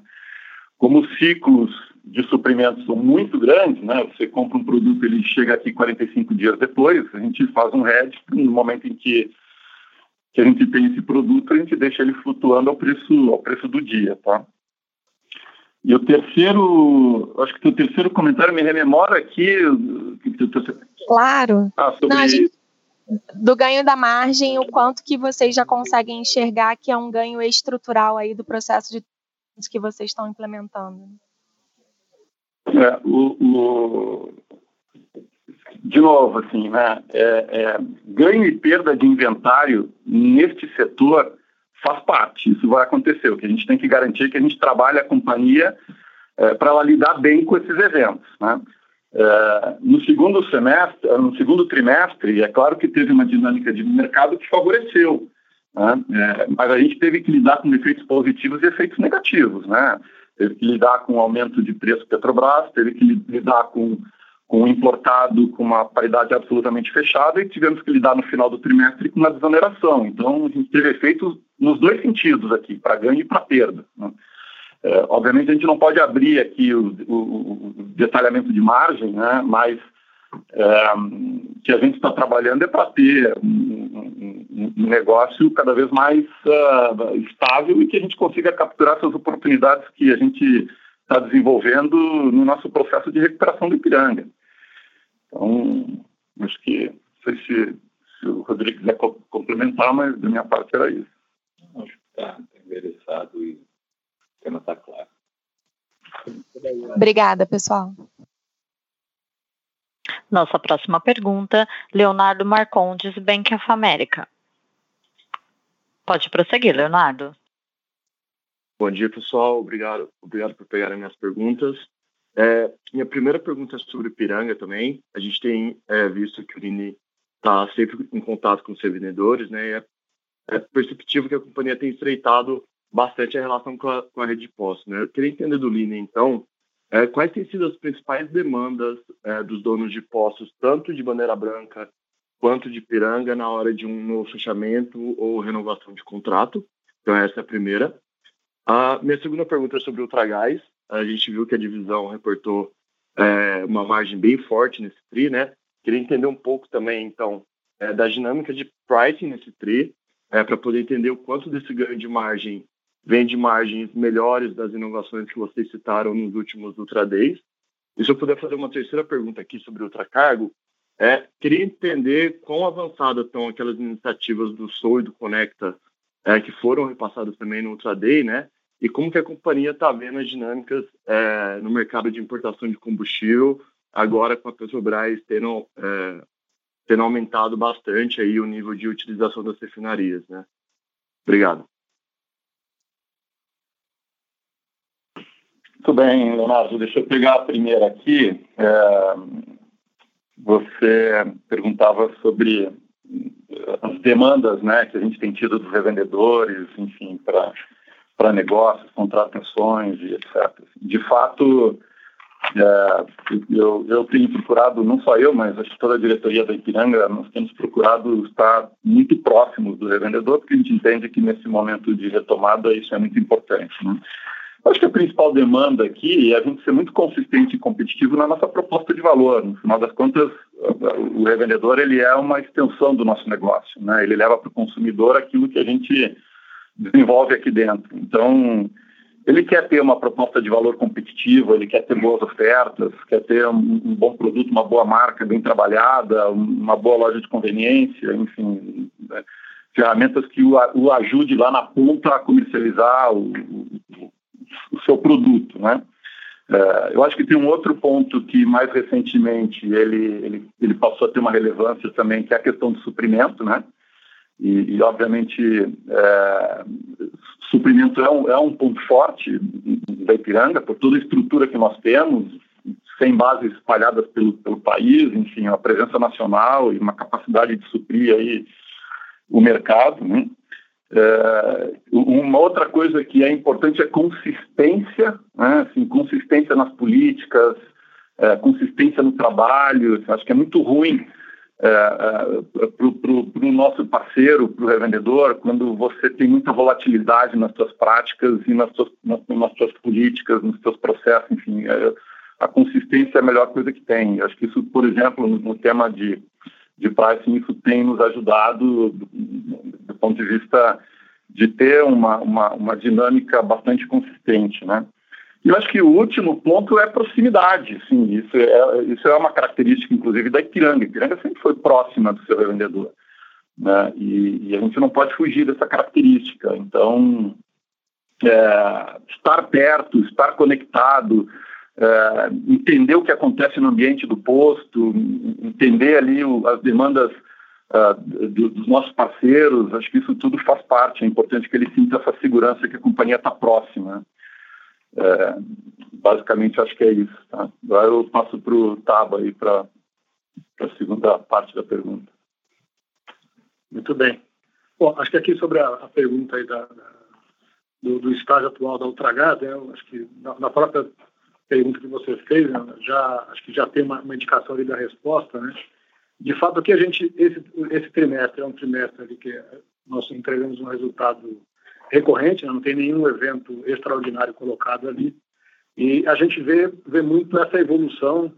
Como os ciclos de suprimentos são muito grandes, né? Você compra um produto, ele chega aqui 45 dias depois, a gente faz um hedge no momento em que, que a gente tem esse produto, a gente deixa ele flutuando ao preço, ao preço do dia, tá? E o terceiro, acho que o terceiro comentário me rememora aqui. Claro. Ah, sobre... Não, gente, do ganho da margem, o quanto que vocês já conseguem enxergar que é um ganho estrutural aí do processo de que vocês estão implementando. É, o, o, de novo, assim, né, é, é, ganho e perda de inventário neste setor faz parte, isso vai acontecer. O que a gente tem que garantir é que a gente trabalhe a companhia é, para ela lidar bem com esses eventos. Né? É, no segundo semestre, no segundo trimestre, é claro que teve uma dinâmica de mercado que favoreceu, né? É, mas a gente teve que lidar com efeitos positivos e efeitos negativos, né? teve que lidar com o aumento de preço Petrobras, teve que lidar com, com o importado com uma paridade absolutamente fechada e tivemos que lidar no final do trimestre com uma desoneração. Então, a gente teve efeitos nos dois sentidos aqui, para ganho e para perda. Né? É, obviamente, a gente não pode abrir aqui o, o, o detalhamento de margem, né? mas é, que a gente está trabalhando é para ter um, um, um, negócio cada vez mais uh, estável e que a gente consiga capturar essas oportunidades que a gente está desenvolvendo no nosso processo de recuperação do Ipiranga. Então, acho que não sei se, se o Rodrigo quiser complementar, mas da minha parte era isso. Acho que está endereçado e o tema está claro. Obrigada, pessoal. Nossa próxima pergunta, Leonardo Marcondes, Bank of America. Pode prosseguir, Leonardo. Bom dia, pessoal. Obrigado, obrigado por pegarem minhas perguntas. É, minha primeira pergunta é sobre Piranga também. A gente tem é, visto que o Lini está sempre em contato com os vendedores, né? E é, é perceptível que a companhia tem estreitado bastante a relação com a, com a rede de postos. Né? Eu queria entender do Lini, então, é, quais têm sido as principais demandas é, dos donos de postos, tanto de bandeira branca quanto de piranga, na hora de um novo fechamento ou renovação de contrato? Então, essa é a primeira. A minha segunda pergunta é sobre o Ultragás. A gente viu que a divisão reportou é, uma margem bem forte nesse TRI, né? Queria entender um pouco também, então, é, da dinâmica de pricing nesse TRI, é, para poder entender o quanto desse ganho de margem vem de margens melhores das inovações que vocês citaram nos últimos Ultra Days. E se eu puder fazer uma terceira pergunta aqui sobre ultracargo, é, queria entender quão avançadas estão aquelas iniciativas do Soul e do Conecta é, que foram repassadas também no Ultra Day, né? E como que a companhia está vendo as dinâmicas é, no mercado de importação de combustível, agora com a Petrobras tendo, é, tendo aumentado bastante aí o nível de utilização das refinarias, né? Obrigado. Muito bem, Leonardo. Deixa eu pegar a primeira aqui. É, você perguntava sobre as demandas né, que a gente tem tido dos revendedores, enfim, para negócios, contratações e etc. De fato, é, eu, eu tenho procurado, não só eu, mas acho que toda a diretoria da Ipiranga, nós temos procurado estar muito próximos do revendedor, porque a gente entende que nesse momento de retomada isso é muito importante. Né? Acho que a principal demanda aqui é a gente ser muito consistente e competitivo na nossa proposta de valor. No final das contas, o revendedor ele é uma extensão do nosso negócio, né? Ele leva para o consumidor aquilo que a gente desenvolve aqui dentro. Então, ele quer ter uma proposta de valor competitiva, ele quer ter boas ofertas, quer ter um, um bom produto, uma boa marca bem trabalhada, uma boa loja de conveniência, enfim, né? ferramentas que o, o ajude lá na ponta a comercializar o, o, o seu produto, né? É, eu acho que tem um outro ponto que mais recentemente ele, ele, ele passou a ter uma relevância também, que é a questão do suprimento, né? E, e obviamente, é, suprimento é um, é um ponto forte da Ipiranga, por toda a estrutura que nós temos, sem bases espalhadas pelo, pelo país, enfim, a presença nacional e uma capacidade de suprir aí o mercado, né? É, uma outra coisa que é importante é consistência, né? assim, consistência nas políticas, é, consistência no trabalho. Acho que é muito ruim é, é, para o nosso parceiro, para o revendedor, quando você tem muita volatilidade nas suas práticas e nas suas, nas, nas suas políticas, nos seus processos, enfim. É, a consistência é a melhor coisa que tem. Acho que isso, por exemplo, no, no tema de de pricing, isso tem nos ajudado do, do ponto de vista de ter uma, uma, uma, dinâmica bastante consistente, né? E eu acho que o último ponto é proximidade, sim, isso é, isso é uma característica, inclusive, da Ipiranga. A Ipiranga sempre foi próxima do seu revendedor, né? E, e a gente não pode fugir dessa característica. Então, é, estar perto, estar conectado, é, entender o que acontece no ambiente do posto, entender ali o, as demandas uh, do, dos nossos parceiros, acho que isso tudo faz parte. É importante que ele sinta essa segurança que a companhia está próxima. É, basicamente, acho que é isso. Tá? Agora eu passo para o Taba aí para a segunda parte da pergunta. Muito bem. Bom, acho que aqui sobre a, a pergunta aí da, da do, do, estágio atual da Ultragás, né, acho que na, na própria pergunta que você fez, né, já acho que já tem uma, uma, indicação ali da resposta, né? De fato, aqui a gente esse esse trimestre é um trimestre ali que nós entregamos um resultado recorrente, né, não tem nenhum evento extraordinário colocado ali. E a gente vê vê muito essa evolução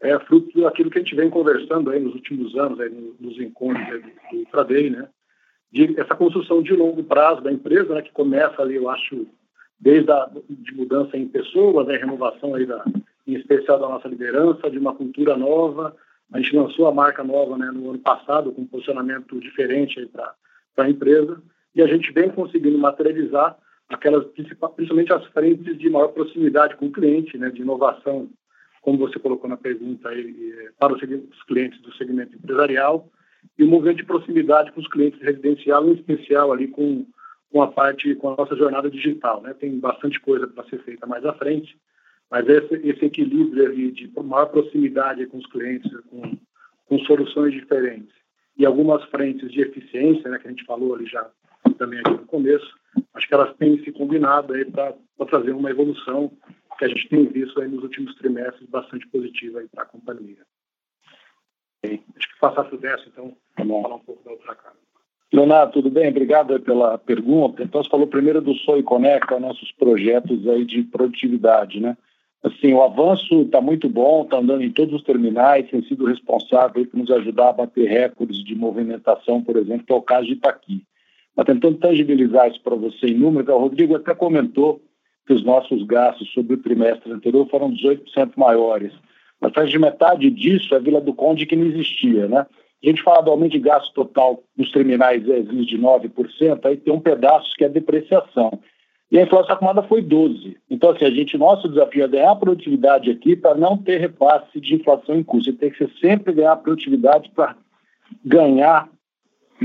é fruto daquilo que a gente vem conversando aí nos últimos anos aí nos encontros do, do Tradei, né? De essa construção de longo prazo da empresa, né, que começa ali, eu acho, desde a de mudança em pessoas, né, renovação aí da, em especial da nossa liderança, de uma cultura nova. A gente lançou a marca nova né, no ano passado, com um posicionamento diferente para a empresa, e a gente vem conseguindo materializar aquelas, principalmente as frentes de maior proximidade com o cliente, né, de inovação, como você colocou na pergunta, aí, é, para os clientes do segmento empresarial, e o movimento de proximidade com os clientes residencial, em especial ali com com a parte, com a nossa jornada digital. Né? Tem bastante coisa para ser feita mais à frente, mas esse, esse equilíbrio ali de maior proximidade com os clientes, com, com soluções diferentes e algumas frentes de eficiência, né, que a gente falou ali já também aqui no começo, acho que elas têm se combinado aí para trazer uma evolução que a gente tem visto aí nos últimos trimestres bastante positiva aí para a companhia. Acho que passar para o Décio, então, para falar um pouco da outra cara. Leonardo, tudo bem? Obrigado pela pergunta. Então, você falou primeiro do Soy Conecta, nossos projetos aí de produtividade, né? Assim, o avanço está muito bom, está andando em todos os terminais, tem sido responsável por nos ajudar a bater recordes de movimentação, por exemplo, que é o caso de Itaqui. Mas tentando tangibilizar isso para você em números, o Rodrigo até comentou que os nossos gastos sobre o trimestre anterior foram 18% maiores. Mas mais de metade disso é Vila do Conde que não existia, né? A gente fala do aumento de gasto total nos terminais é de 9%, aí tem um pedaço que é depreciação. E a inflação acumulada foi 12%. Então, assim, a gente, nosso desafio é ganhar produtividade aqui para não ter repasse de inflação em custo. Tem que ser sempre ganhar produtividade para ganhar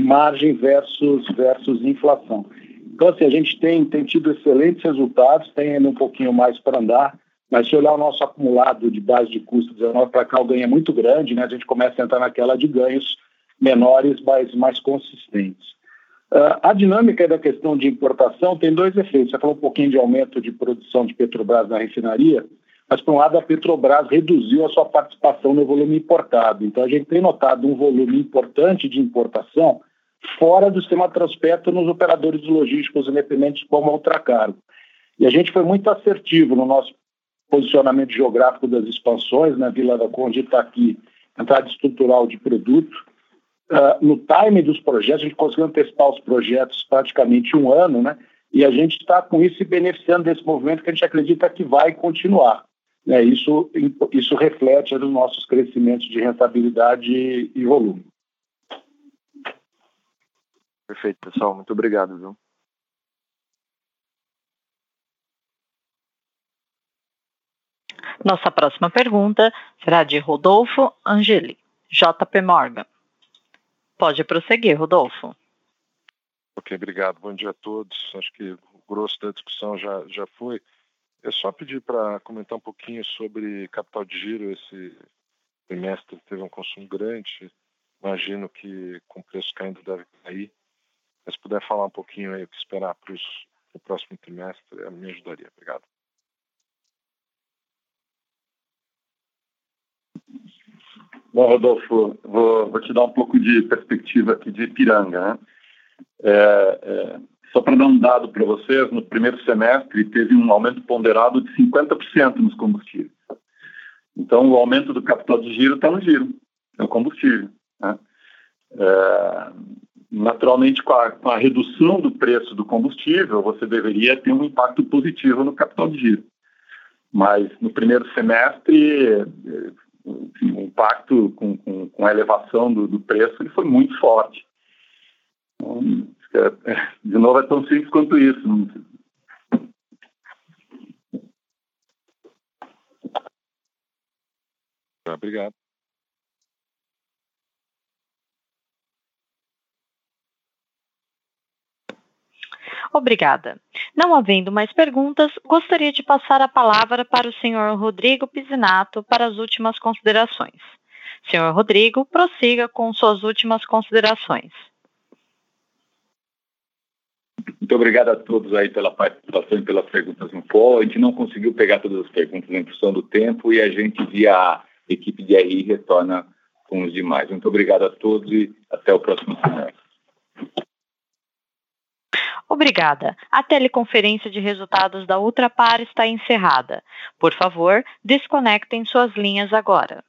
margem versus, versus inflação. Então, assim, a gente tem, tem tido excelentes resultados, tem ainda um pouquinho mais para andar. Mas se olhar o nosso acumulado de base de custo 19 para cá, o ganho é muito grande, né? A gente começa a entrar naquela de ganhos menores, mas mais consistentes. Uh, a dinâmica da questão de importação tem dois efeitos. Você falou um pouquinho de aumento de produção de Petrobras na refinaria, mas, por um lado, a Petrobras reduziu a sua participação no volume importado. Então, a gente tem notado um volume importante de importação fora do sistema Transpetro nos operadores logísticos independentes como a Ultracargo. E a gente foi muito assertivo no nosso posicionamento geográfico das expansões, na né? Vila da Conde está aqui, entrada estrutural de produto. Uh, no time dos projetos, a gente conseguiu antecipar os projetos praticamente um ano, né? E a gente está com isso se beneficiando desse movimento que a gente acredita que vai continuar. Né? Isso, isso reflete nos nossos crescimentos de rentabilidade e volume. Perfeito, pessoal. Muito obrigado, viu? Nossa próxima pergunta será de Rodolfo Angeli, JP Morgan. Pode prosseguir, Rodolfo. Ok, obrigado. Bom dia a todos. Acho que o grosso da discussão já, já foi. É só pedir para comentar um pouquinho sobre capital de giro. Esse trimestre teve um consumo grande. Imagino que com o preço caindo deve cair. Mas se puder falar um pouquinho aí o que esperar para o próximo trimestre, me ajudaria. Obrigado. Bom, Rodolfo, vou, vou, te dar um pouco de perspectiva aqui de Ipiranga. Né? É, é, só para dar um dado para vocês, no primeiro semestre teve um aumento ponderado de 50% nos combustíveis. Então, o aumento do capital de giro está no giro, é o combustível. Né? É, naturalmente, com a, com a redução do preço do combustível, você deveria ter um impacto positivo no capital de giro. Mas no primeiro semestre o impacto com, com, com a elevação do, do, preço ele foi muito forte. Então, é, de novo, é tão simples quanto isso. Obrigado. Obrigada. Não havendo mais perguntas, gostaria de passar a palavra para o senhor Rodrigo Pisinato para as últimas considerações. Senhor Rodrigo, prossiga com suas últimas considerações. Muito obrigado a todos aí pela participação e pelas perguntas no fórum. A gente não conseguiu pegar todas as perguntas em função do tempo e a gente, via equipe de RI, retorna com os demais. Muito obrigado a todos e até o próximo semestre. Obrigada. A teleconferência de resultados da Ultrapar está encerrada. Por favor, desconectem suas linhas agora.